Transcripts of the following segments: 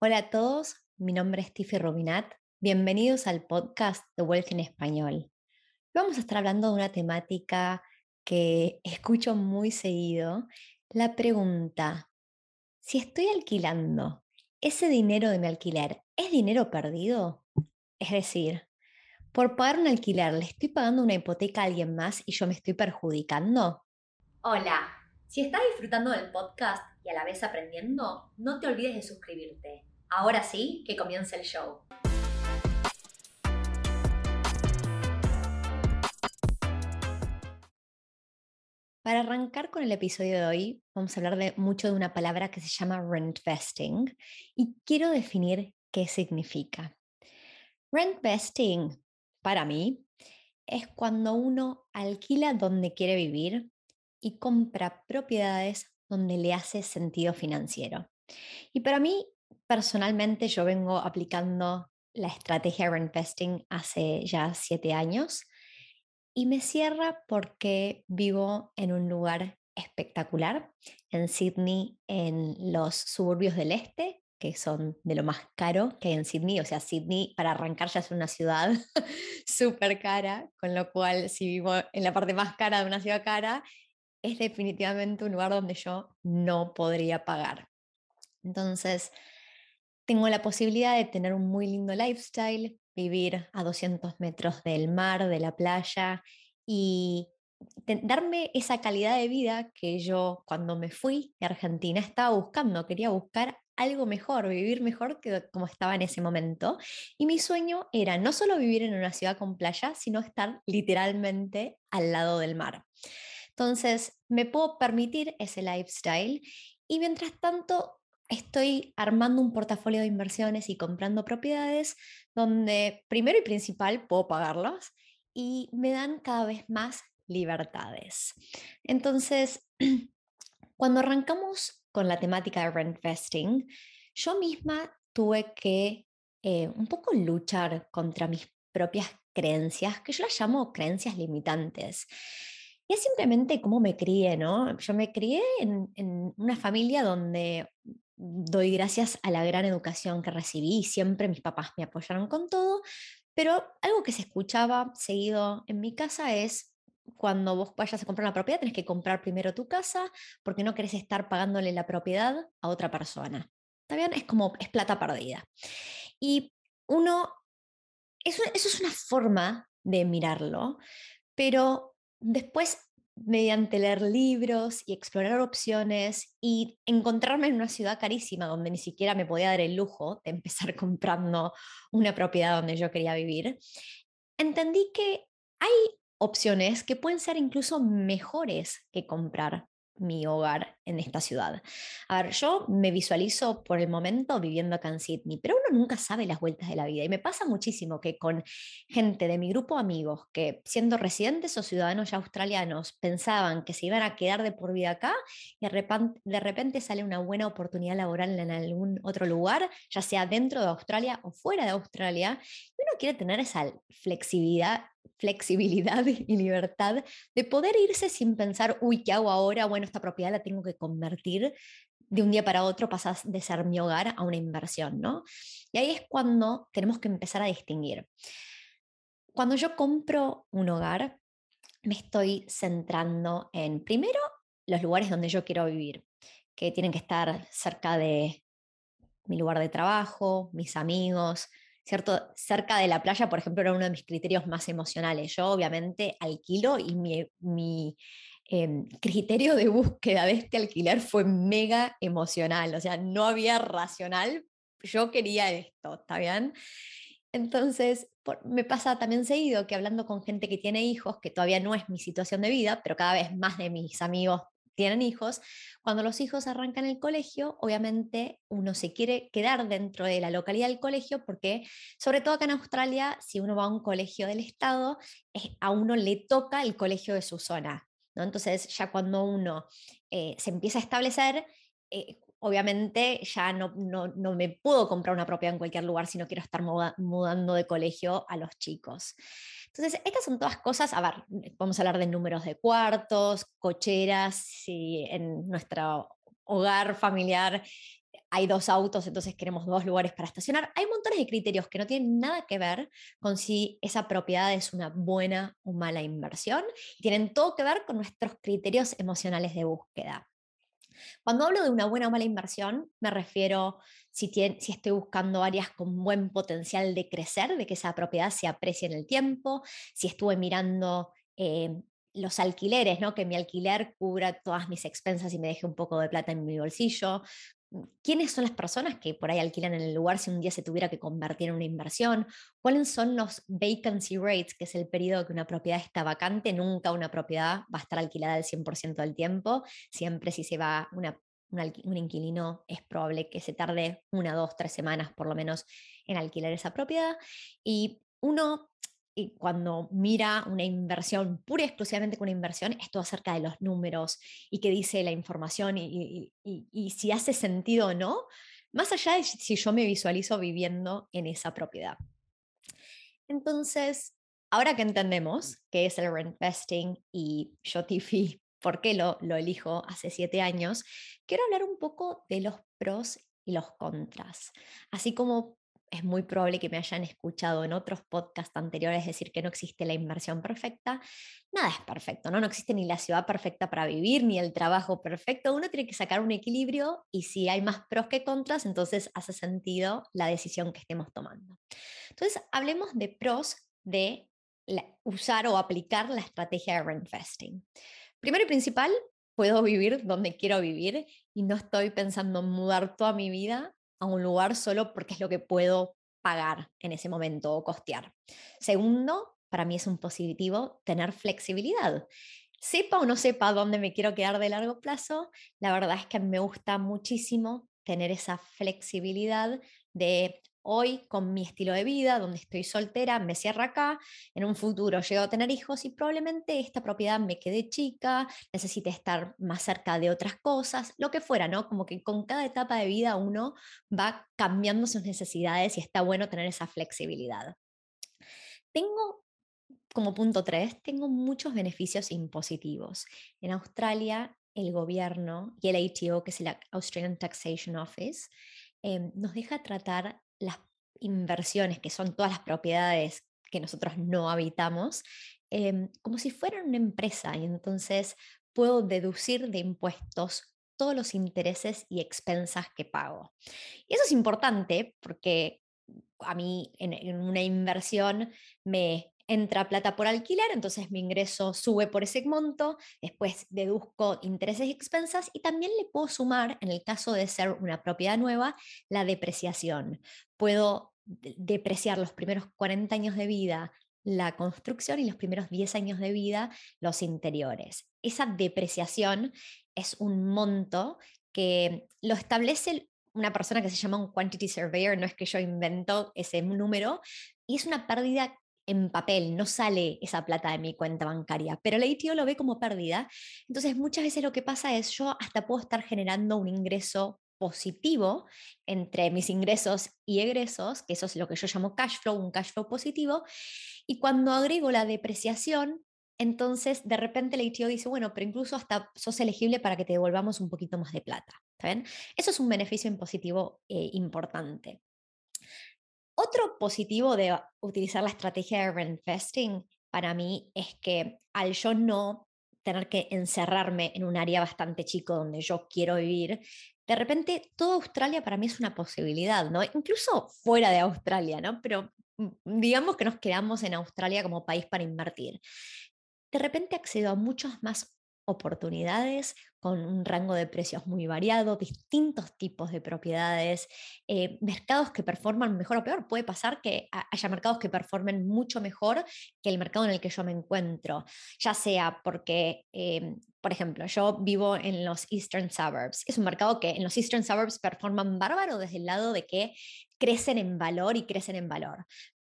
Hola a todos, mi nombre es Tiffy Robinat. Bienvenidos al podcast de Wealth en Español. Vamos a estar hablando de una temática que escucho muy seguido. La pregunta, si estoy alquilando, ¿ese dinero de mi alquiler es dinero perdido? Es decir, por pagar un alquiler, ¿le estoy pagando una hipoteca a alguien más y yo me estoy perjudicando? Hola, si estás disfrutando del podcast y a la vez aprendiendo, no te olvides de suscribirte. Ahora sí, que comience el show. Para arrancar con el episodio de hoy, vamos a hablar de mucho de una palabra que se llama rent vesting y quiero definir qué significa. Rent vesting, para mí, es cuando uno alquila donde quiere vivir y compra propiedades donde le hace sentido financiero. Y para mí Personalmente yo vengo aplicando la estrategia Reinvesting hace ya siete años y me cierra porque vivo en un lugar espectacular, en Sydney, en los suburbios del este, que son de lo más caro que hay en Sydney. O sea, Sydney para arrancar ya es una ciudad súper cara, con lo cual si vivo en la parte más cara de una ciudad cara, es definitivamente un lugar donde yo no podría pagar. Entonces, tengo la posibilidad de tener un muy lindo lifestyle, vivir a 200 metros del mar, de la playa y darme esa calidad de vida que yo cuando me fui de Argentina estaba buscando, quería buscar algo mejor, vivir mejor que como estaba en ese momento. Y mi sueño era no solo vivir en una ciudad con playa, sino estar literalmente al lado del mar. Entonces, me puedo permitir ese lifestyle y mientras tanto estoy armando un portafolio de inversiones y comprando propiedades donde primero y principal puedo pagarlas y me dan cada vez más libertades. Entonces, cuando arrancamos con la temática de rent vesting, yo misma tuve que eh, un poco luchar contra mis propias creencias, que yo las llamo creencias limitantes. Y es simplemente cómo me crié, ¿no? Yo me crié en, en una familia donde doy gracias a la gran educación que recibí, siempre mis papás me apoyaron con todo, pero algo que se escuchaba seguido en mi casa es cuando vos vayas a comprar una propiedad, tenés que comprar primero tu casa porque no querés estar pagándole la propiedad a otra persona. ¿Está bien? Es como, es plata perdida. Y uno, eso, eso es una forma de mirarlo, pero después mediante leer libros y explorar opciones y encontrarme en una ciudad carísima donde ni siquiera me podía dar el lujo de empezar comprando una propiedad donde yo quería vivir, entendí que hay opciones que pueden ser incluso mejores que comprar mi hogar en esta ciudad. A ver, yo me visualizo por el momento viviendo acá en Sydney, pero uno nunca sabe las vueltas de la vida y me pasa muchísimo que con gente de mi grupo amigos que siendo residentes o ciudadanos australianos pensaban que se iban a quedar de por vida acá y de repente, sale una buena oportunidad laboral en algún otro lugar, ya sea dentro de Australia o fuera de Australia, y uno quiere tener esa flexibilidad flexibilidad y libertad de poder irse sin pensar, uy, ¿qué hago ahora? Bueno, esta propiedad la tengo que convertir. De un día para otro pasas de ser mi hogar a una inversión, ¿no? Y ahí es cuando tenemos que empezar a distinguir. Cuando yo compro un hogar, me estoy centrando en, primero, los lugares donde yo quiero vivir, que tienen que estar cerca de mi lugar de trabajo, mis amigos, ¿cierto? Cerca de la playa, por ejemplo, era uno de mis criterios más emocionales. Yo obviamente alquilo y mi, em, criterio de búsqueda de este alquiler fue mega emocional, o sea, no había racional, yo quería esto, ¿está bien? Entonces, me pasa también seguido que hablando con gente que tiene hijos, que todavía no es mi situación de vida, pero cada vez más de mis amigos tienen hijos, cuando los hijos arrancan el colegio, obviamente uno se quiere quedar dentro de la localidad del colegio porque, sobre todo acá en Australia, si uno va a un colegio del Estado, a uno le toca el colegio de su zona. ¿no? Entonces, ya cuando uno eh, se empieza a establecer, eh, obviamente ya no, no, me puedo comprar una propiedad en cualquier lugar si no quiero estar mudando de colegio a los chicos. Entonces, estas son todas cosas, a ver, vamos a hablar de números de cuartos, cocheras, si en nuestro hogar familiar hay dos autos, entonces queremos dos lugares para estacionar. Hay montones de criterios que no tienen nada que ver con si esa propiedad es una buena o mala inversión. Tienen todo que ver con nuestros criterios emocionales de búsqueda. Cuando hablo de una buena o mala inversión, me refiero si, estoy buscando áreas con buen potencial de crecer, de que esa propiedad se aprecie en el tiempo, si estuve mirando eh, los alquileres, ¿no? que mi alquiler cubra todas mis expensas y me deje un poco de plata en mi bolsillo, quiénes son las personas que por ahí alquilan en el lugar si un día se tuviera que convertir en una inversión, cuáles son los vacancy rates, que es el periodo que una propiedad está vacante, nunca una propiedad va a estar alquilada el 100% del tiempo, siempre si se va un inquilino es probable que se tarde una, dos, tres semanas por lo menos en alquilar esa propiedad. Y uno y cuando mira una inversión, pura y exclusivamente con una inversión, es todo acerca de los números y qué dice la información y, si hace sentido o no, más allá de si yo me visualizo viviendo en esa propiedad. Entonces, ahora que entendemos qué es el rent vesting y yo, Tiffy, por qué lo, lo elijo hace siete años, quiero hablar un poco de los pros y los contras, así como es muy probable que me hayan escuchado en otros podcasts anteriores decir que no existe la inversión perfecta. Nada es perfecto, ¿no? No existe ni la ciudad perfecta para vivir, ni el trabajo perfecto. Uno tiene que sacar un equilibrio y si hay más pros que contras, entonces hace sentido la decisión que estemos tomando. Entonces, hablemos de pros de usar o aplicar la estrategia de rent vesting. Primero y principal, puedo vivir donde quiero vivir y no estoy pensando en mudar toda mi vida a un lugar solo porque es lo que puedo pagar en ese momento o costear. Segundo, para mí es un positivo tener flexibilidad. Sepa o no sepa dónde me quiero quedar de largo plazo, la verdad es que me gusta muchísimo tener esa flexibilidad de hoy con mi estilo de vida, donde estoy soltera, me cierra acá, en un futuro llego a tener hijos y probablemente esta propiedad me quede chica, necesite estar más cerca de otras cosas, lo que fuera, ¿no? Como que con cada etapa de vida uno va cambiando sus necesidades y está bueno tener esa flexibilidad. Tengo como punto tres, tengo muchos beneficios impositivos. En Australia, el gobierno y el ATO, que es el Australian Taxation Office, em, nos deja tratar las inversiones, que son todas las propiedades que nosotros no habitamos, em, como si fueran una empresa y entonces puedo deducir de impuestos todos los intereses y expensas que pago. Y eso es importante porque a mí en, una inversión me entra plata por alquiler, entonces mi ingreso sube por ese monto, después deduzco intereses y expensas y también le puedo sumar, en el caso de ser una propiedad nueva, la depreciación. Puedo depreciar los primeros 40 años de vida la construcción y los primeros 10 años de vida los interiores. Esa depreciación es un monto que lo establece una persona que se llama un quantity surveyor, no es que yo invento ese número, y es una pérdida en papel, no sale esa plata de mi cuenta bancaria, pero el ATO lo ve como pérdida. Entonces muchas veces lo que pasa es yo hasta puedo estar generando un ingreso positivo entre mis ingresos y egresos, que eso es lo que yo llamo cash flow, un cash flow positivo, y cuando agrego la depreciación, entonces de repente el ATO dice, bueno, pero incluso hasta sos elegible para que te devolvamos un poquito más de plata. Eso es un beneficio impositivo eh, importante. Otro positivo de utilizar la estrategia de reinvesting para mí es que al yo no tener que encerrarme en un área bastante chico donde yo quiero vivir, de repente toda Australia para mí es una posibilidad, ¿no? Incluso fuera de Australia, ¿no? Pero mm, digamos que nos quedamos en Australia como país para invertir. De repente accedo a muchos más oportunidades con un rango de precios muy variado, distintos tipos de propiedades, eh, mercados que performan mejor o peor. Puede pasar que haya mercados que performen mucho mejor que el mercado en el que yo me encuentro, ya sea porque, eh, por ejemplo, yo vivo en los Eastern Suburbs. Es un mercado que en los Eastern Suburbs performan bárbaro desde el lado de que crecen en valor y crecen en valor.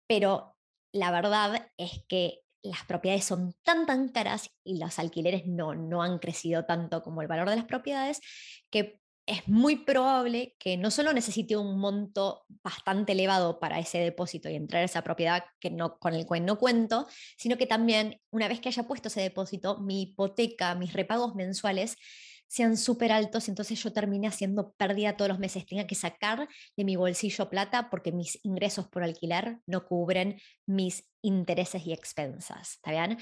Pero la verdad es que las propiedades son tan, tan caras y los alquileres no, no han crecido tanto como el valor de las propiedades, que es muy probable que no solo necesite un monto bastante elevado para ese depósito y entrar a esa propiedad que no, con el cual no cuento, sino que también una vez que haya puesto ese depósito, mi hipoteca, mis repagos mensuales sean súper altos, entonces yo termine haciendo pérdida todos los meses, tenga que sacar de mi bolsillo plata porque mis ingresos por alquiler no cubren mis intereses y expensas, ¿está bien?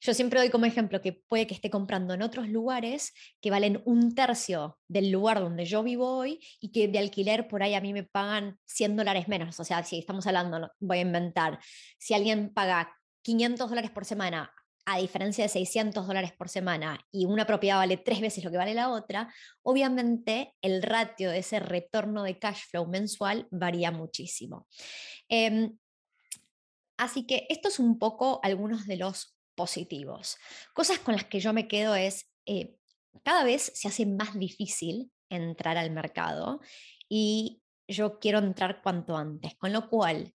Yo siempre doy como ejemplo que puede que esté comprando en otros lugares que valen un tercio del lugar donde yo vivo hoy y que de alquiler por ahí a mí me pagan 100 dólares menos, o sea, si estamos hablando, voy a inventar, si alguien paga 500 dólares por semana a diferencia de 600 dólares por semana y una propiedad vale tres veces lo que vale la otra, obviamente el ratio de ese retorno de cash flow mensual varía muchísimo. Em, así que esto es un poco algunos de los positivos. Cosas con las que yo me quedo es, eh, cada vez se hace más difícil entrar al mercado y yo quiero entrar cuanto antes, con lo cual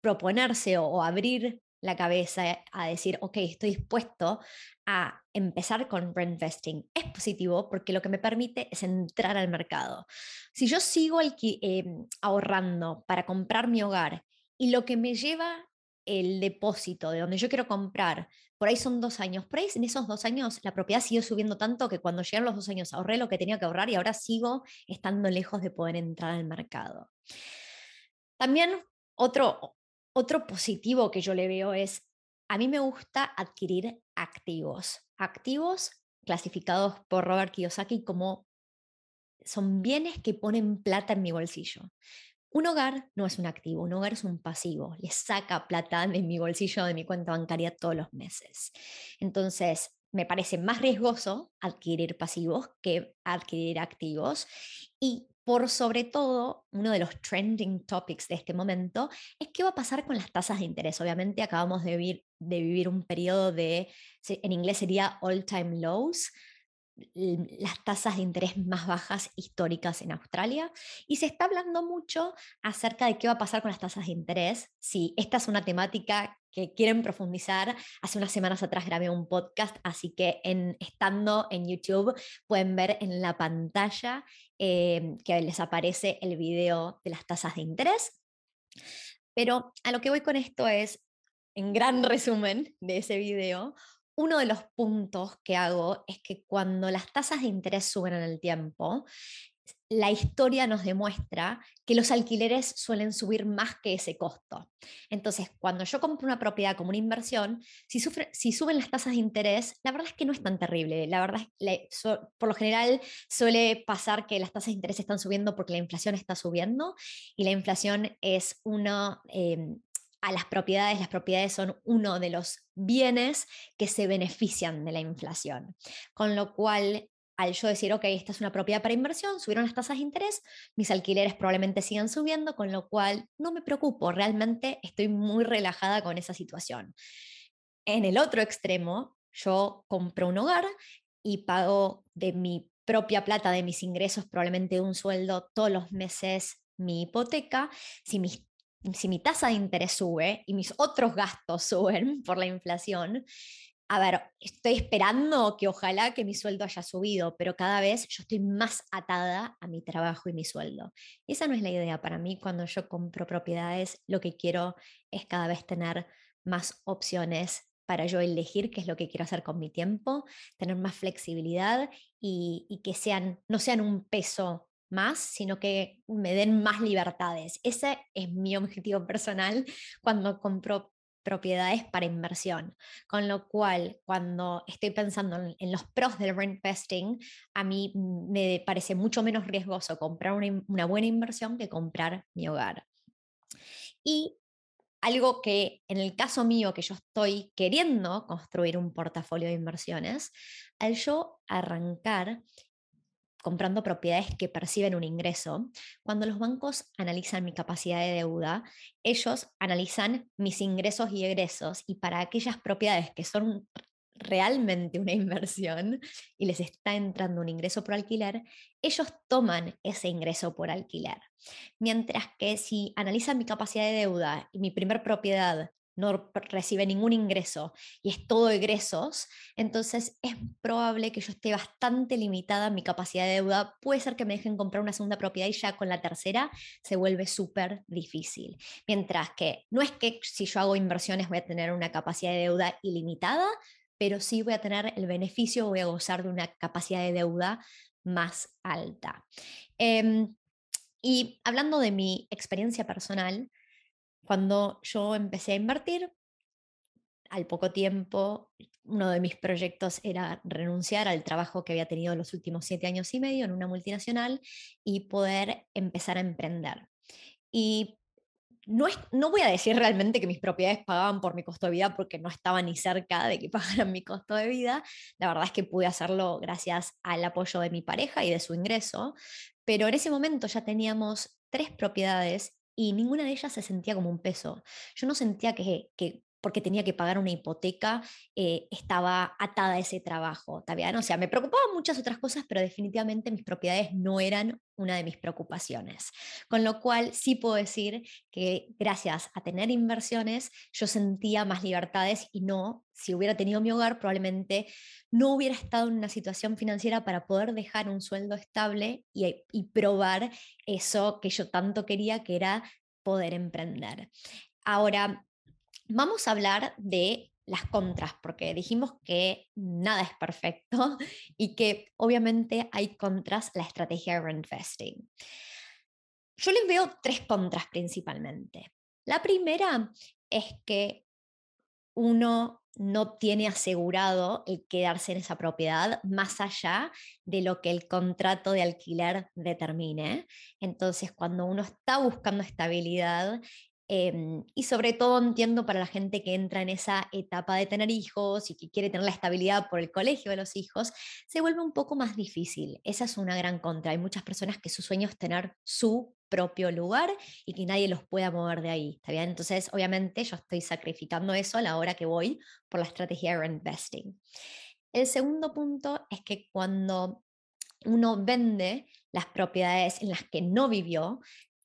proponerse o abrir la cabeza a decir, ok, estoy dispuesto a empezar con rent vesting. Es positivo porque lo que me permite es entrar al mercado. Si yo sigo em, ahorrando para comprar mi hogar y lo que me lleva el depósito de donde yo quiero comprar, por ahí son dos años, por ahí en esos dos años la propiedad siguió subiendo tanto que cuando llegaron los dos años ahorré lo que tenía que ahorrar y ahora sigo estando lejos de poder entrar al mercado. También otro, otro positivo que yo le veo es, a mí me gusta adquirir activos, activos clasificados por Robert Kiyosaki como son bienes que ponen plata en mi bolsillo. Un hogar no es un activo, un hogar es un pasivo, le saca plata de mi bolsillo, de mi cuenta bancaria todos los meses. Entonces, me parece más riesgoso adquirir pasivos que adquirir activos y por sobre todo, uno de los trending topics de este momento es qué va a pasar con las tasas de interés. Obviamente acabamos de vivir, de vivir un periodo de, en inglés sería all time lows, las tasas de interés más bajas históricas en Australia y se está hablando mucho acerca de qué va a pasar con las tasas de interés. Si esta es una temática que quieren profundizar, hace unas semanas atrás grabé un podcast, así que en, estando en YouTube pueden ver en la pantalla eh, que les aparece el video de las tasas de interés. Pero a lo que voy con esto es, en gran resumen de ese video, uno de los puntos que hago es que cuando las tasas de interés suben en el tiempo, la historia nos demuestra que los alquileres suelen subir más que ese costo. Entonces, cuando yo compro una propiedad como una inversión, si, suben las tasas de interés, la verdad es que no es tan terrible. La verdad es que por lo general suele pasar que las tasas de interés están subiendo porque la inflación está subiendo y la inflación es una... Em, a las propiedades, las propiedades son uno de los bienes que se benefician de la inflación. Con lo cual, al yo decir, ok, esta es una propiedad para inversión, subieron las tasas de interés, mis alquileres probablemente sigan subiendo, con lo cual no me preocupo, realmente estoy muy relajada con esa situación. En el otro extremo, yo compro un hogar y pago de mi propia plata, de mis ingresos, probablemente un sueldo todos los meses mi hipoteca. Si mis si mi tasa de interés sube y mis otros gastos suben por la inflación, a ver, estoy esperando que ojalá que mi sueldo haya subido, pero cada vez yo estoy más atada a mi trabajo y mi sueldo. Esa no es la idea para mí. Cuando yo compro propiedades, lo que quiero es cada vez tener más opciones para yo elegir qué es lo que quiero hacer con mi tiempo, tener más flexibilidad y, y que sean, no sean un peso más, sino que me den más libertades. Ese es mi objetivo personal cuando compro propiedades para inversión. Con lo cual, cuando estoy pensando en, los pros del rent vesting, a mí me parece mucho menos riesgoso comprar una, una buena inversión que comprar mi hogar. Y algo que en el caso mío, que yo estoy queriendo construir un portafolio de inversiones, al yo arrancar comprando propiedades que perciben un ingreso, cuando los bancos analizan mi capacidad de deuda, ellos analizan mis ingresos y egresos y para aquellas propiedades que son realmente una inversión y les está entrando un ingreso por alquiler, ellos toman ese ingreso por alquiler. Mientras que si analizan mi capacidad de deuda y mi primer propiedad no recibe ningún ingreso y es todo egresos, entonces es probable que yo esté bastante limitada en mi capacidad de deuda. Puede ser que me dejen comprar una segunda propiedad y ya con la tercera se vuelve súper difícil. Mientras que no es que si yo hago inversiones voy a tener una capacidad de deuda ilimitada, pero sí voy a tener el beneficio, voy a gozar de una capacidad de deuda más alta. Em, y hablando de mi experiencia personal, cuando yo empecé a invertir, al poco tiempo, uno de mis proyectos era renunciar al trabajo que había tenido los últimos siete años y medio en una multinacional y poder empezar a emprender. Y no, es, no voy a decir realmente que mis propiedades pagaban por mi costo de vida porque no estaba ni cerca de que pagaran mi costo de vida. La verdad es que pude hacerlo gracias al apoyo de mi pareja y de su ingreso, pero en ese momento ya teníamos tres propiedades y ninguna de ellas se sentía como un peso. Yo no sentía que, porque tenía que pagar una hipoteca, eh, estaba atada a ese trabajo. O sea, me preocupaban muchas otras cosas, pero definitivamente mis propiedades no eran una de mis preocupaciones. Con lo cual sí puedo decir que gracias a tener inversiones, yo sentía más libertades y no, si hubiera tenido mi hogar, probablemente no hubiera estado en una situación financiera para poder dejar un sueldo estable y, y probar eso que yo tanto quería, que era poder emprender. Ahora, Vamos a hablar de las contras, porque dijimos que nada es perfecto y que obviamente hay contras a la estrategia de reinvesting. Yo les veo tres contras principalmente. La primera es que uno no tiene asegurado el quedarse en esa propiedad más allá de lo que el contrato de alquiler determine. Entonces, cuando uno está buscando estabilidad, Em, y sobre todo entiendo para la gente que entra en esa etapa de tener hijos y que quiere tener la estabilidad por el colegio de los hijos, se vuelve un poco más difícil. Esa es una gran contra. Hay muchas personas que su sueño es tener su propio lugar y que nadie los pueda mover de ahí. Entonces, obviamente, yo estoy sacrificando eso a la hora que voy por la estrategia de reinvesting. El segundo punto es que cuando uno vende las propiedades en las que no vivió,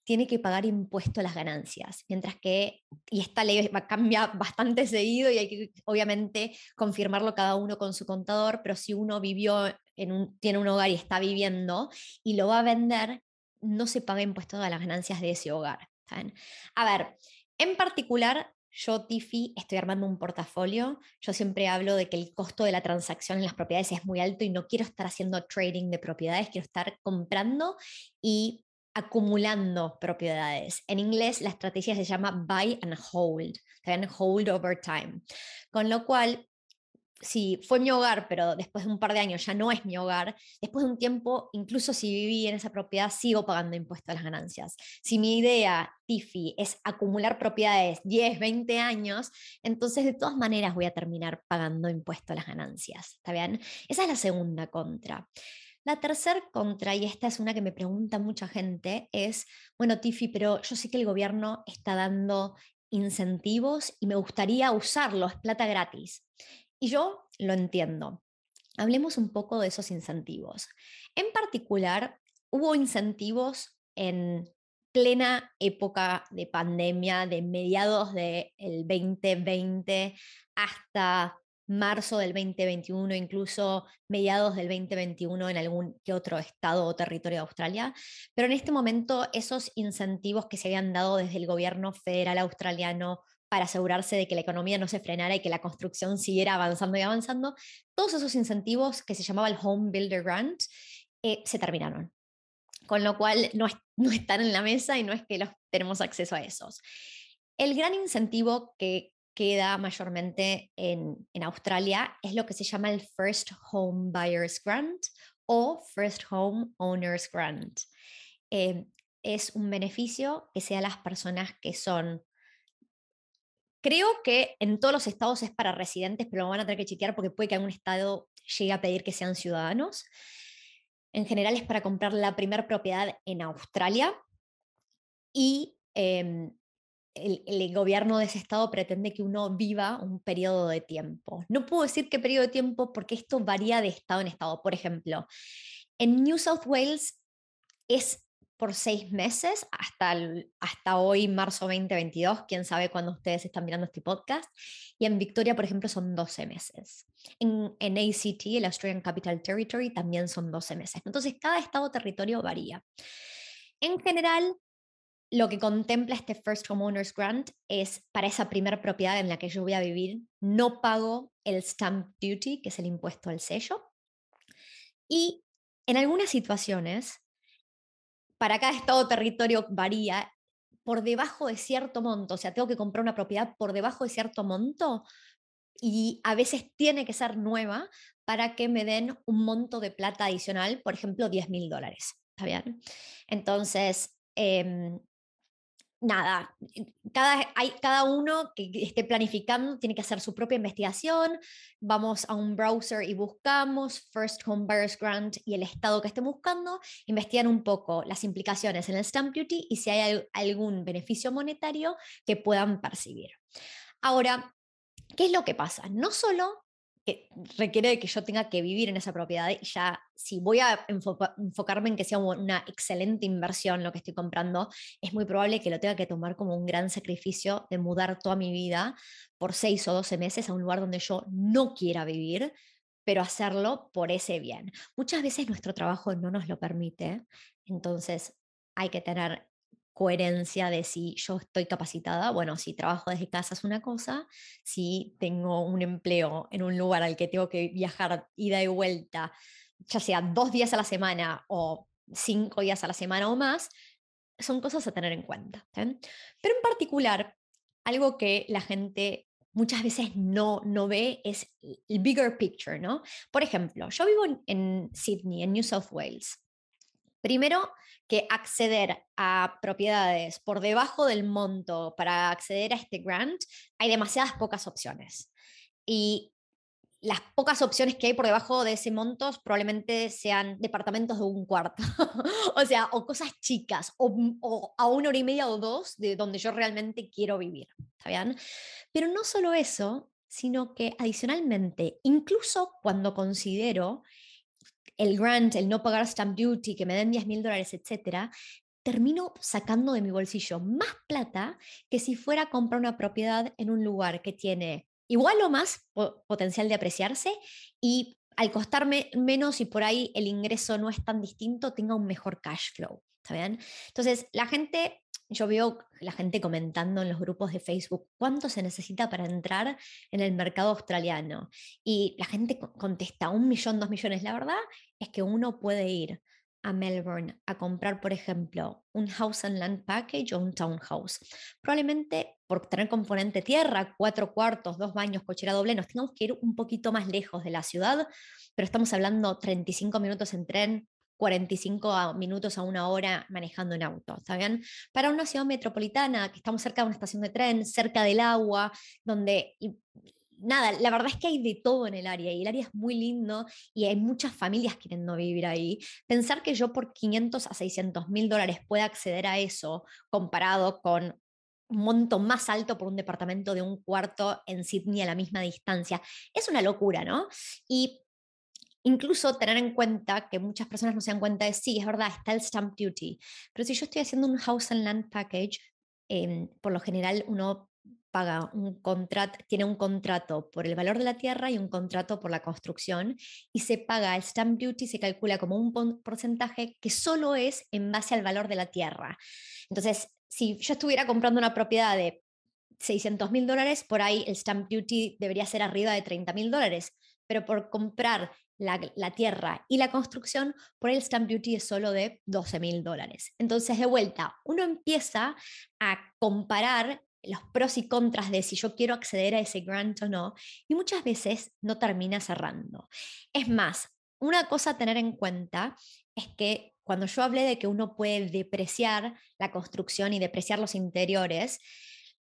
tiene que pagar impuesto a las ganancias, mientras que, y esta ley cambia bastante seguido y hay que obviamente confirmarlo cada uno con su contador, pero si uno vivió en un, tiene un hogar y está viviendo y lo va a vender, no se paga impuesto a las ganancias de ese hogar. A ver, en particular, yo, Tiffy, estoy armando un portafolio. Yo siempre hablo de que el costo de la transacción en las propiedades es muy alto y no quiero estar haciendo trading de propiedades, quiero estar comprando y acumulando propiedades. En inglés la estrategia se llama buy and hold, hold over time. Con lo cual, si fue mi hogar, pero después de un par de años ya no es mi hogar, después de un tiempo, incluso si viví en esa propiedad, sigo pagando impuestos a las ganancias. Si mi idea, Tiffy, es acumular propiedades 10, 20 años, entonces de todas maneras voy a terminar pagando impuestos a las ganancias. ¿Está? Esa es la segunda contra. La tercera contra, y esta es una que me pregunta mucha gente, es, bueno, Tiffy, pero yo sé que el gobierno está dando incentivos y me gustaría usarlos, plata gratis. Y yo lo entiendo. Hablemos un poco de esos incentivos. En particular, hubo incentivos en plena época de pandemia, de mediados del 2020 hasta marzo del 2021, incluso mediados del 2021 en algún que otro estado o territorio de Australia. Pero en este momento esos incentivos que se habían dado desde el gobierno federal australiano para asegurarse de que la economía no se frenara y que la construcción siguiera avanzando y avanzando, todos esos incentivos que se llamaba el Home Builder Grant eh, se terminaron. Con lo cual no, no están en la mesa y no es que los tenemos acceso a esos. El gran incentivo que queda mayormente en, Australia es lo que se llama el First Home Buyers Grant o First Home Owners Grant. Eh, es un beneficio que sea las personas que son Creo que en todos los estados es para residentes, pero lo van a tener que chequear porque puede que algún estado llegue a pedir que sean ciudadanos. En general es para comprar la primera propiedad en Australia y em, el, gobierno de ese estado pretende que uno viva un periodo de tiempo. No puedo decir qué periodo de tiempo porque esto varía de estado en estado. Por ejemplo, en New South Wales es por seis meses hasta, hasta hoy, marzo 2022, quién sabe cuándo ustedes están mirando este podcast. Y en Victoria, por ejemplo, son 12 meses. En, en ACT, el Australian Capital Territory, también son 12 meses. Entonces, cada estado territorio varía. En general, lo que contempla este First Homeowners Grant es para esa primera propiedad en la que yo voy a vivir, no pago el stamp duty, que es el impuesto al sello. Y en algunas situaciones, para cada estado o territorio varía, por debajo de cierto monto, o sea, tengo que comprar una propiedad por debajo de cierto monto y a veces tiene que ser nueva para que me den un monto de plata adicional, por ejemplo, 10 mil dólares. ¿Está bien? Entonces, em, nada, cada, hay, cada uno que esté planificando tiene que hacer su propia investigación. Vamos a un browser y buscamos First Home Buyers Grant y el estado que esté buscando, investigan un poco las implicaciones en el stamp duty y si hay algún beneficio monetario que puedan percibir. Ahora, ¿qué es lo que pasa? No solo requiere de que yo tenga que vivir en esa propiedad y ya si voy a enfocarme en que sea una excelente inversión lo que estoy comprando, es muy probable que lo tenga que tomar como un gran sacrificio de mudar toda mi vida por seis o doce meses a un lugar donde yo no quiera vivir, pero hacerlo por ese bien. Muchas veces nuestro trabajo no nos lo permite, entonces hay que tener coherencia de si yo estoy capacitada, bueno, si trabajo desde casa es una cosa, si tengo un empleo en un lugar al que tengo que viajar ida y vuelta, ya sea dos días a la semana o cinco días a la semana o más, son cosas a tener en cuenta. Pero en particular, algo que la gente muchas veces no, no ve es el bigger picture, ¿no? Por ejemplo, yo vivo en, en Sydney, en New South Wales. Primero, que acceder a propiedades por debajo del monto para acceder a este grant, hay demasiadas pocas opciones. Y las pocas opciones que hay por debajo de ese monto probablemente sean departamentos de un cuarto, o sea, o cosas chicas, o, a una hora y media o dos de donde yo realmente quiero vivir, ¿está bien? Pero no solo eso, sino que adicionalmente, incluso cuando considero el grant, el no pagar stamp duty, que me den 10 mil dólares, etcétera, termino sacando de mi bolsillo más plata que si fuera a comprar una propiedad en un lugar que tiene igual o más potencial de apreciarse y al costarme menos y por ahí el ingreso no es tan distinto, tenga un mejor cash flow. ¿Está bien? Entonces, la gente yo veo la gente comentando en los grupos de Facebook cuánto se necesita para entrar en el mercado australiano. Y la gente contesta un millón, dos millones. La verdad es que uno puede ir a Melbourne a comprar, por ejemplo, un house and land package o un townhouse. Probablemente por tener componente tierra, cuatro cuartos, dos baños, cochera doble, nos tengamos que ir un poquito más lejos de la ciudad, pero estamos hablando 35 minutos en tren, 45 minutos a una hora manejando en auto, ¿está bien? Para una ciudad metropolitana, que estamos cerca de una estación de tren, cerca del agua, donde nada, la verdad es que hay de todo en el área y el área es muy lindo y hay muchas familias queriendo vivir ahí. Pensar que yo por 500 a 600 mil dólares pueda acceder a eso comparado con un monto más alto por un departamento de un cuarto en Sydney a la misma distancia, es una locura, ¿no? Y Incluso tener en cuenta que muchas personas no se dan cuenta de, sí, es verdad, está el stamp duty, pero si yo estoy haciendo un house and land package, em, por lo general uno paga un contrato, tiene un contrato por el valor de la tierra y un contrato por la construcción y se paga el stamp duty, se calcula como un porcentaje que solo es en base al valor de la tierra. Entonces, si yo estuviera comprando una propiedad de 600 mil dólares, por ahí el stamp duty debería ser arriba de 30 mil dólares, pero por comprar la, tierra y la construcción, por el stamp duty es solo de 12 mil dólares. Entonces, de vuelta, uno empieza a comparar los pros y contras de si yo quiero acceder a ese grant o no, y muchas veces no termina cerrando. Es más, una cosa a tener en cuenta es que cuando yo hablé de que uno puede depreciar la construcción y depreciar los interiores,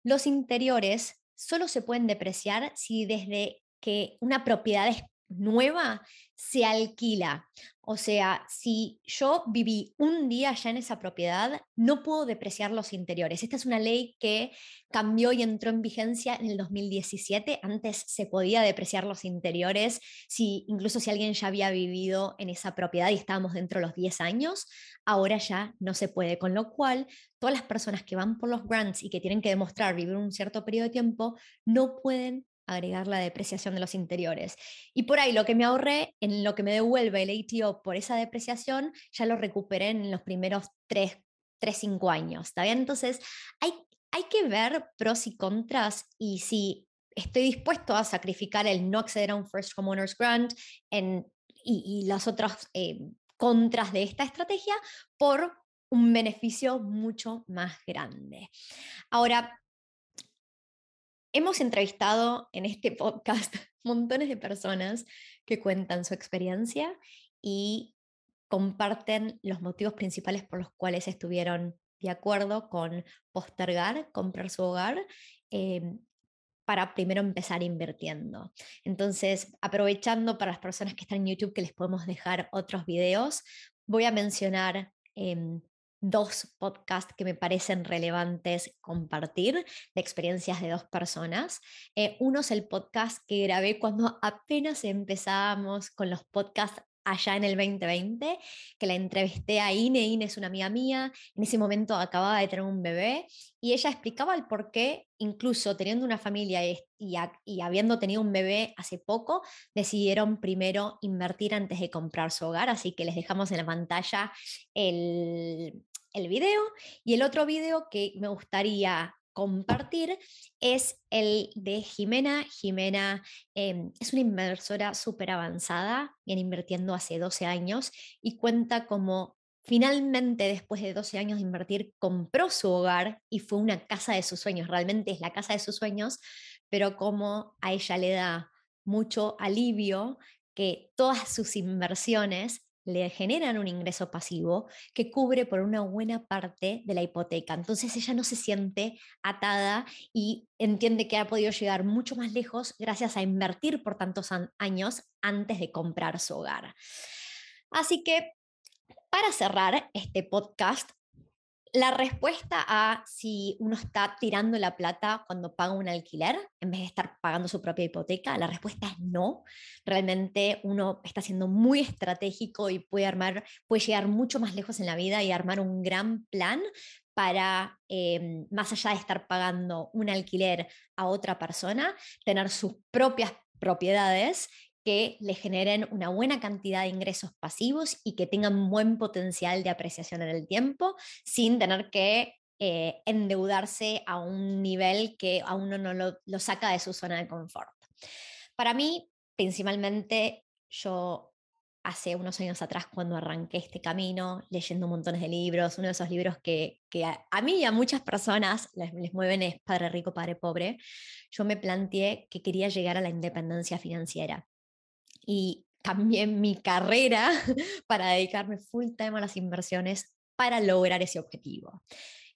los interiores solo se pueden depreciar si desde que una propiedad es nueva se alquila. O sea, si yo viví un día ya en esa propiedad, no puedo depreciar los interiores. Esta es una ley que cambió y entró en vigencia en el 2017. Antes se podía depreciar los interiores, si, incluso si alguien ya había vivido en esa propiedad y estábamos dentro de los 10 años. Ahora ya no se puede, con lo cual todas las personas que van por los grants y que tienen que demostrar vivir un cierto periodo de tiempo no pueden agregar la depreciación de los interiores. Y por ahí lo que me ahorré en lo que me devuelve el ATO por esa depreciación, ya lo recuperé en los primeros tres 3-5 años, ¿está bien? Entonces, hay, hay que ver pros y contras y si estoy dispuesto a sacrificar el no acceder a un First Homeowners Grant en, y, las otras eh, contras de esta estrategia por un beneficio mucho más grande. Ahora, hemos entrevistado en este podcast montones de personas que cuentan su experiencia y comparten los motivos principales por los cuales estuvieron de acuerdo con postergar, comprar su hogar em, para primero empezar invirtiendo. Entonces, aprovechando para las personas que están en YouTube que les podemos dejar otros videos, voy a mencionar em, dos podcasts que me parecen relevantes compartir de experiencias de dos personas. Eh, uno es el podcast que grabé cuando apenas empezábamos con los podcasts allá en el 2020, que la entrevisté a Ine. Ine es una amiga mía, en ese momento acababa de tener un bebé y ella explicaba el por qué, incluso teniendo una familia y, y, habiendo tenido un bebé hace poco, decidieron primero invertir antes de comprar su hogar. Así que les dejamos en la pantalla el, el video. Y el otro video que me gustaría compartir es el de Jimena. Jimena em, es una inversora súper avanzada, viene invirtiendo hace 12 años y cuenta como finalmente después de 12 años de invertir compró su hogar y fue una casa de sus sueños, realmente es la casa de sus sueños, pero como a ella le da mucho alivio que todas sus inversiones le generan un ingreso pasivo que cubre por una buena parte de la hipoteca. Entonces ella no se siente atada y entiende que ha podido llegar mucho más lejos gracias a invertir por tantos años antes de comprar su hogar. Así que para cerrar este podcast, la respuesta a si uno está tirando la plata cuando paga un alquiler en vez de estar pagando su propia hipoteca, la respuesta es no. Realmente uno está siendo muy estratégico y puede armar, puede llegar mucho más lejos en la vida y armar un gran plan para, em, más allá de estar pagando un alquiler a otra persona, tener sus propias propiedades que le generen una buena cantidad de ingresos pasivos y que tengan buen potencial de apreciación en el tiempo sin tener que eh, endeudarse a un nivel que a uno no lo, saca de su zona de confort. Para mí, principalmente, yo hace unos años atrás cuando arranqué este camino, leyendo montones de libros, uno de esos libros que, que a, mí y a muchas personas les, les, mueven es Padre Rico, Padre Pobre, yo me planteé que quería llegar a la independencia financiera y cambié mi carrera para dedicarme full time a las inversiones para lograr ese objetivo.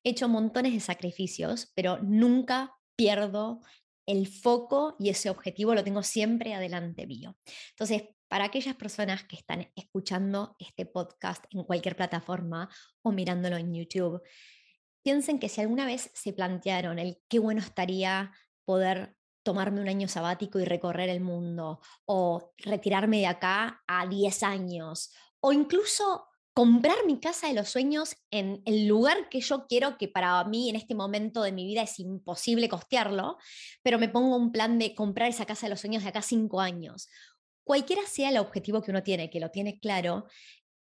He hecho montones de sacrificios, pero nunca pierdo el foco y ese objetivo lo tengo siempre adelante mío. Entonces, para aquellas personas que están escuchando este podcast en cualquier plataforma o mirándolo en YouTube, piensen que si alguna vez se plantearon el qué bueno estaría poder tomarme un año sabático y recorrer el mundo, o retirarme de acá a 10 años, o incluso comprar mi casa de los sueños en el lugar que yo quiero, que para mí en este momento de mi vida es imposible costearlo, pero me pongo un plan de comprar esa casa de los sueños de acá 5 años. Cualquiera sea el objetivo que uno tiene, que lo tiene claro,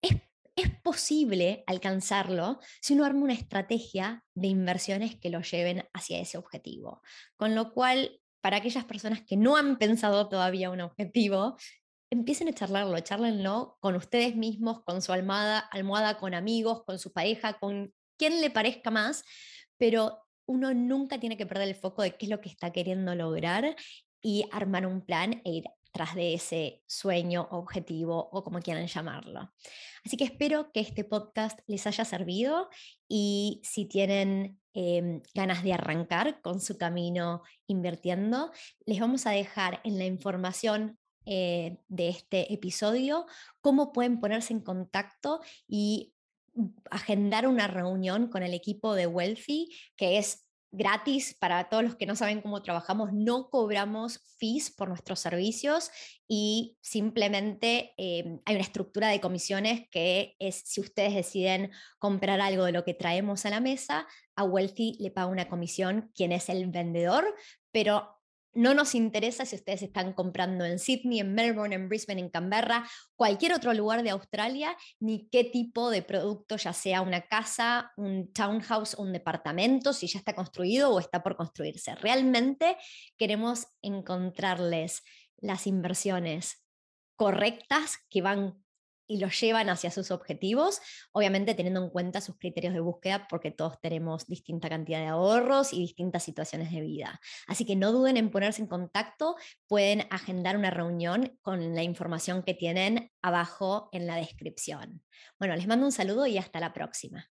es, es posible alcanzarlo si uno arma una estrategia de inversiones que lo lleven hacia ese objetivo. Con lo cual, para aquellas personas que no han pensado todavía un objetivo, empiecen a charlarlo, charlenlo con ustedes mismos, con su almohada, almohada, con amigos, con su pareja, con quien le parezca más, pero uno nunca tiene que perder el foco de qué es lo que está queriendo lograr y armar un plan e ir tras de ese sueño, objetivo o como quieran llamarlo. Así que espero que este podcast les haya servido y si tienen em, ganas de arrancar con su camino invirtiendo, les vamos a dejar en la información eh, de este episodio cómo pueden ponerse en contacto y mm, agendar una reunión con el equipo de Wealthy, que es gratis para todos los que no saben cómo trabajamos, no cobramos fees por nuestros servicios y simplemente em, hay una estructura de comisiones que es si ustedes deciden comprar algo de lo que traemos a la mesa, a Wealthy le paga una comisión quien es el vendedor, pero no nos interesa si ustedes están comprando en Sydney, en Melbourne, en Brisbane, en Canberra, cualquier otro lugar de Australia, ni qué tipo de producto, ya sea una casa, un townhouse, un departamento, si ya está construido o está por construirse. Realmente queremos encontrarles las inversiones correctas que van y los llevan hacia sus objetivos, obviamente teniendo en cuenta sus criterios de búsqueda, porque todos tenemos distinta cantidad de ahorros y distintas situaciones de vida. Así que no duden en ponerse en contacto, pueden agendar una reunión con la información que tienen abajo en la descripción. Bueno, les mando un saludo y hasta la próxima.